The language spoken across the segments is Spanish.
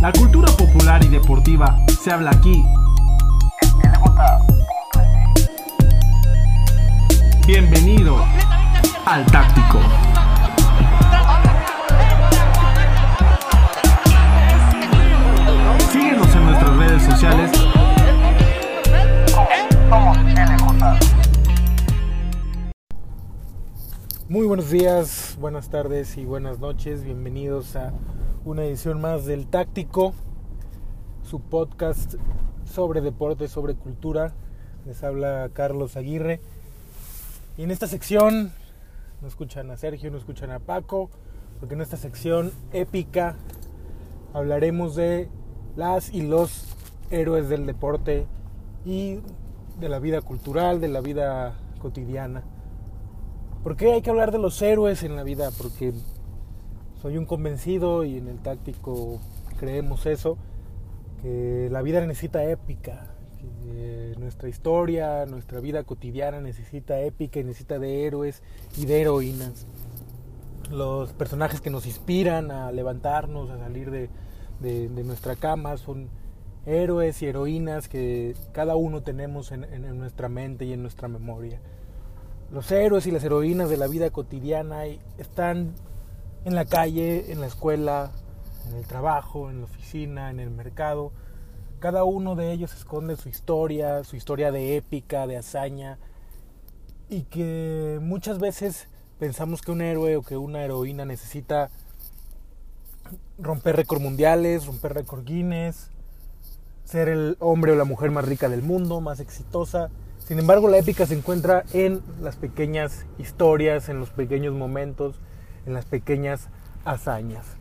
La cultura popular y deportiva se habla aquí. Bienvenido al Táctico. Síguenos en nuestras redes sociales. Muy buenos días, buenas tardes y buenas noches. Bienvenidos a una edición más del Táctico, su podcast sobre deporte, sobre cultura. Les habla Carlos Aguirre. Y en esta sección no escuchan a Sergio, no escuchan a Paco, porque en esta sección épica hablaremos de las y los héroes del deporte y de la vida cultural, de la vida cotidiana. ¿Por qué hay que hablar de los héroes en la vida? Porque soy un convencido y en el táctico creemos eso, que la vida necesita épica, nuestra historia, nuestra vida cotidiana necesita épica y necesita de héroes y de heroínas. Los personajes que nos inspiran a levantarnos, a salir de, de, nuestra cama son héroes y heroínas que cada uno tenemos en, en, en nuestra mente y en nuestra memoria. Los héroes y las heroínas de la vida cotidiana están en la calle, en la escuela, en el trabajo, en la oficina, en el mercado. Cada uno de ellos esconde su historia, su historia de épica, de hazaña, y que muchas veces pensamos que un héroe o que una heroína necesita romper récord mundiales, romper récord Guinness, ser el hombre o la mujer más rica del mundo, más exitosa. Sin embargo, la épica se encuentra en las pequeñas historias, en los pequeños momentos, en las pequeñas hazañas.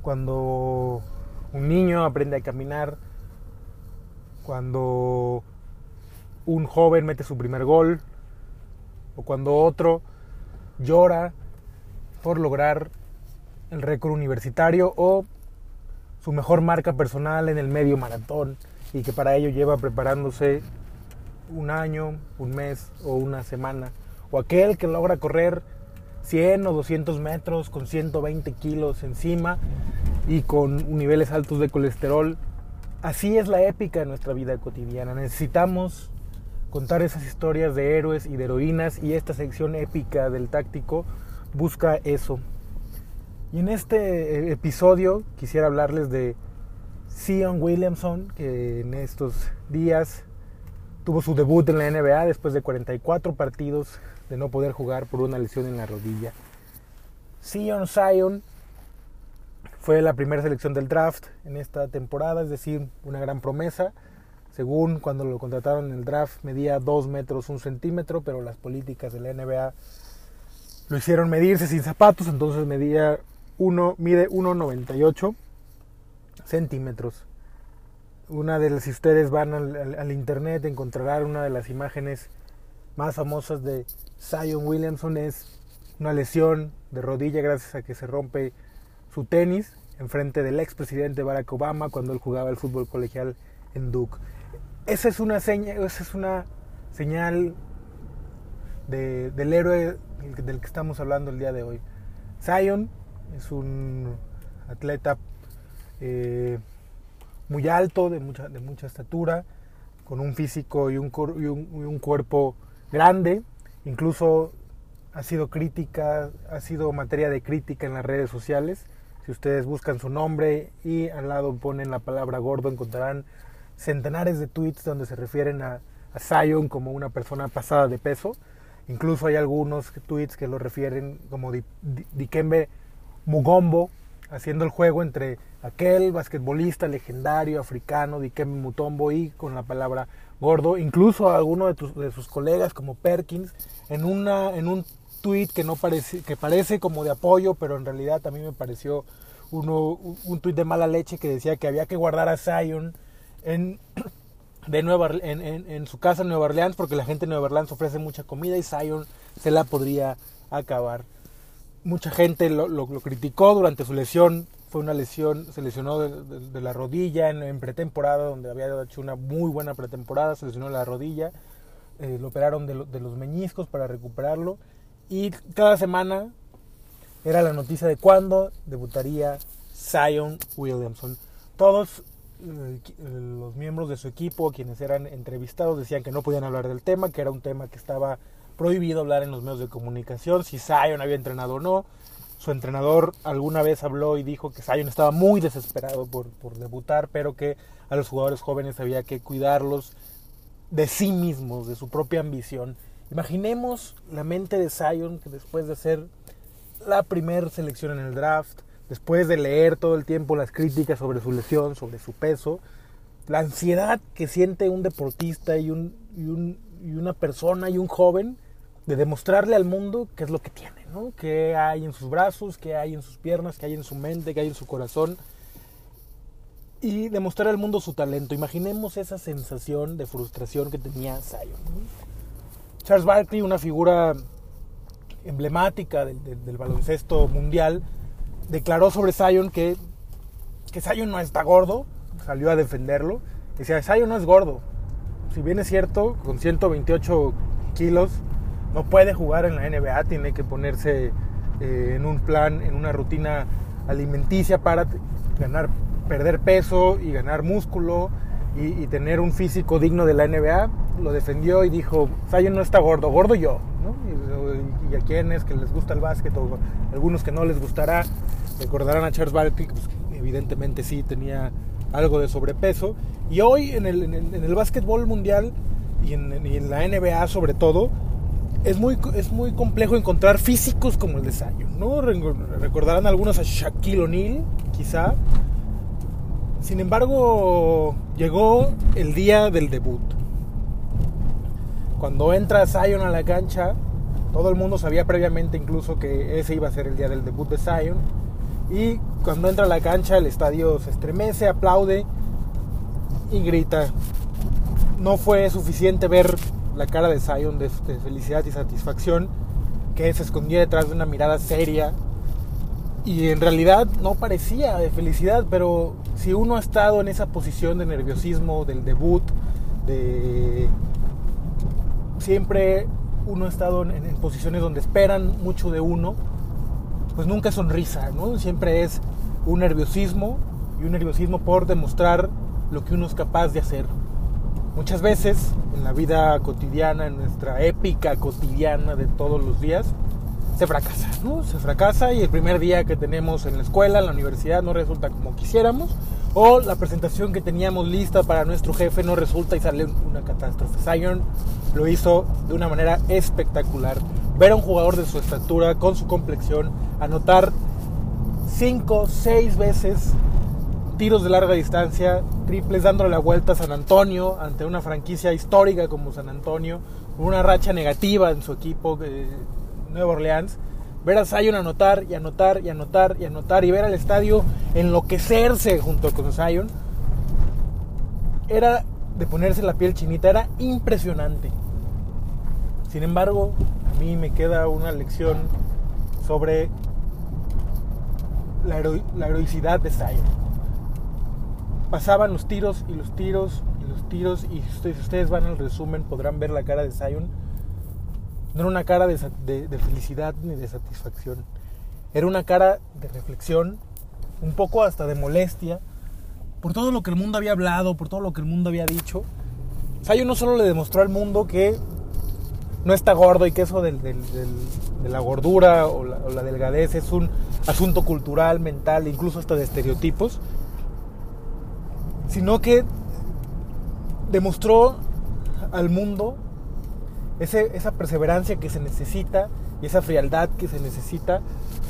Cuando un niño aprende a caminar, cuando un joven mete su primer gol, o cuando otro llora por lograr el récord universitario o su mejor marca personal en el medio maratón y que para ello lleva preparándose un año, un mes o una semana. O aquel que logra correr 100 o 200 metros con 120 kilos encima y con niveles altos de colesterol. Así es la épica de nuestra vida cotidiana. Necesitamos contar esas historias de héroes y de heroínas y esta sección épica del táctico busca eso. Y en este episodio quisiera hablarles de Sion Williamson, que en estos días tuvo su debut en la NBA después de 44 partidos de no poder jugar por una lesión en la rodilla. Sion Zion fue la primera selección del draft en esta temporada, es decir, una gran promesa. Según cuando lo contrataron en el draft, medía 2 metros 1 centímetro, pero las políticas de la NBA lo hicieron medirse sin zapatos, entonces medía 1, mide 1,98 centímetros. Una de las, si ustedes van al, al, al, internet, encontrarán una de las imágenes más famosas de Zion Williamson. Es una lesión de rodilla gracias a que se rompe su tenis en frente del expresidente Barack Obama cuando él jugaba el fútbol colegial en Duke. Esa es una, seña, esa es una señal de, del héroe del que estamos hablando el día de hoy. Zion es un atleta eh, muy alto, de mucha, de mucha estatura, con un físico y un, cuerpo grande, incluso ha sido crítica, ha sido materia de crítica en las redes sociales. Si ustedes buscan su nombre y al lado ponen la palabra gordo, encontrarán centenares de tweets donde se refieren a, a Zion como una persona pasada de peso. Incluso hay algunos tweets que lo refieren como Di, Di, Dikembe Mugombo, haciendo el juego entre aquel basquetbolista legendario africano Dikembe Mutombo y con la palabra gordo, incluso a alguno de, tus, de, sus colegas como Perkins en una en un tweet que no parece que parece como de apoyo, pero en realidad a mí me pareció uno un tweet de mala leche que decía que había que guardar a Zion en de Nueva en, en, en su casa en Nueva Orleans porque la gente de Nueva Orleans ofrece mucha comida y Zion se la podría acabar mucha gente lo, lo, lo, criticó durante su lesión. Fue una lesión, se lesionó de, la rodilla en, pretemporada, donde había hecho una muy buena pretemporada, se lesionó la rodilla, eh, lo operaron de, de, los meñiscos para recuperarlo. Y cada semana era la noticia de cuándo debutaría Zion Williamson. todos eh, los miembros de su equipo, quienes eran entrevistados, decían que no podían hablar del tema, que era un tema que estaba prohibido hablar en los medios de comunicación, si Zion había entrenado o no. Su entrenador alguna vez habló y dijo que Zion estaba muy desesperado por, debutar, pero que a los jugadores jóvenes había que cuidarlos de sí mismos, de su propia ambición. Imaginemos la mente de Zion que después de ser la primera selección en el draft, después de leer todo el tiempo las críticas sobre su lesión, sobre su peso, la ansiedad que siente un deportista y una persona y un joven de demostrarle al mundo qué es lo que tiene, ¿no? qué hay en sus brazos, qué hay en sus piernas, qué hay en su mente, qué hay en su corazón. Y demostrar al mundo su talento. Imaginemos esa sensación de frustración que tenía Zion. Charles Barkley, una figura emblemática del, baloncesto mundial, declaró sobre Zion que, que Zion no está gordo, salió a defenderlo. Decía, Zion no es gordo. Si bien es cierto, con 128 kilos, no puede jugar en la NBA, tiene que ponerse eh, en un plan, en una rutina alimenticia para ganar, perder peso y ganar músculo y, tener un físico digno de la NBA. Lo defendió y dijo, Zion no está gordo, gordo yo. ¿no? Y, y, a quienes que les gusta el básquet o algunos que no les gustará, recordarán a Charles Barkley, pues, evidentemente sí tenía algo de sobrepeso. Y hoy en el, básquetbol mundial y en la NBA sobre todo, es muy, es muy complejo encontrar físicos como el de Zion, ¿no? Recordarán algunos a Shaquille O'Neal, quizá. Sin embargo, llegó el día del debut. Cuando entra Zion a la cancha, todo el mundo sabía previamente incluso que ese iba a ser el día del debut de Zion. Y cuando entra a la cancha, el estadio se estremece, aplaude y grita. No fue suficiente ver la cara de Zion de, felicidad y satisfacción que se escondía detrás de una mirada seria y en realidad no parecía de felicidad, pero si uno ha estado en esa posición de nerviosismo del debut, de siempre uno ha estado en, en posiciones donde esperan mucho de uno, pues nunca es sonrisa, ¿no? Siempre es un nerviosismo y un nerviosismo por demostrar lo que uno es capaz de hacer. Muchas veces en la vida cotidiana, en nuestra épica cotidiana de todos los días, se fracasa, ¿no? Se fracasa y el primer día que tenemos en la escuela, en la universidad, no resulta como quisiéramos, o la presentación que teníamos lista para nuestro jefe no resulta y sale una catástrofe. Zion lo hizo de una manera espectacular. Ver a un jugador de su estatura, con su complexión, anotar cinco, seis veces tiros de larga distancia, triples dándole la vuelta a San Antonio ante una franquicia histórica como San Antonio, una racha negativa en su equipo de Nueva Orleans. Ver a Zion anotar y anotar y anotar y anotar y ver al estadio enloquecerse junto con Zion era de ponerse la piel chinita, era impresionante. Sin embargo, a mí me queda una lección sobre la, la heroicidad de Zion pasaban los tiros y los tiros y los tiros y si ustedes van al resumen podrán ver la cara de Zion. No era una cara de, felicidad ni de satisfacción. Era una cara de reflexión un poco hasta de molestia por todo lo que el mundo había hablado por todo lo que el mundo había dicho. Zion no solo le demostró al mundo que no está gordo y que eso de la gordura o la, o la delgadez es un asunto cultural, mental, incluso hasta de estereotipos, sino que demostró al mundo ese, esa perseverancia que se necesita y esa frialdad que se necesita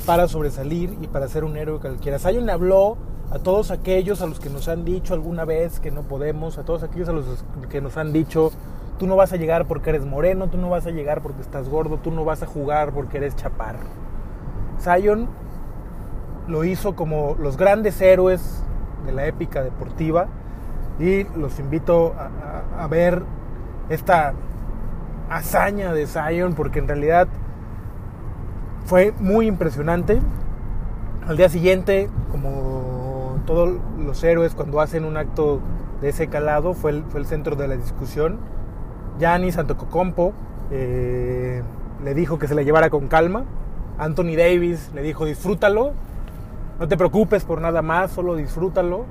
para sobresalir y para ser un héroe cualquiera. Zion le habló a todos aquellos a los que nos han dicho alguna vez que no podemos, a todos aquellos a los que nos han dicho tú no vas a llegar porque eres moreno, tú no vas a llegar porque estás gordo, tú no vas a jugar porque eres chaparro. Zion lo hizo como los grandes héroes de la épica deportiva y los invito a, ver esta hazaña de Zion porque en realidad fue muy impresionante. Al día siguiente, como todos los héroes cuando hacen un acto de ese calado, fue el, fue el centro de la discusión. Giannis Antetokounmpo eh, le dijo que se la llevara con calma. Anthony Davis le dijo disfrútalo, no te preocupes por nada más, solo disfrútalo.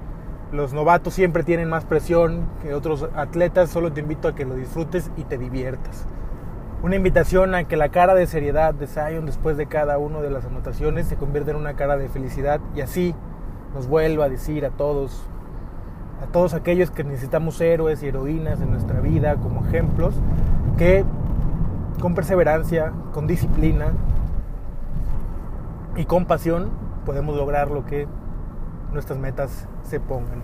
Los novatos siempre tienen más presión que otros atletas, solo te invito a que lo disfrutes y te diviertas. Una invitación a que la cara de seriedad de Zion después de cada una de las anotaciones se convierta en una cara de felicidad y así nos vuelva a decir a todos, a todos aquellos que necesitamos héroes y heroínas en nuestra vida como ejemplos, que con perseverancia, con disciplina y con pasión podemos lograr lo que nuestras metas se pongan.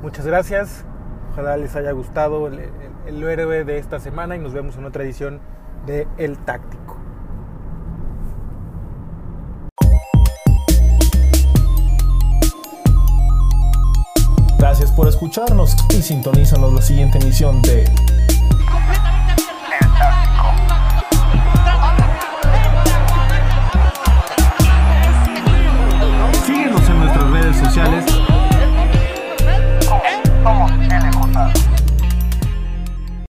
Muchas gracias, ojalá les haya gustado el, el, héroe de esta semana y nos vemos en otra edición de El Táctico. Gracias por escucharnos y sintonízanos la siguiente emisión de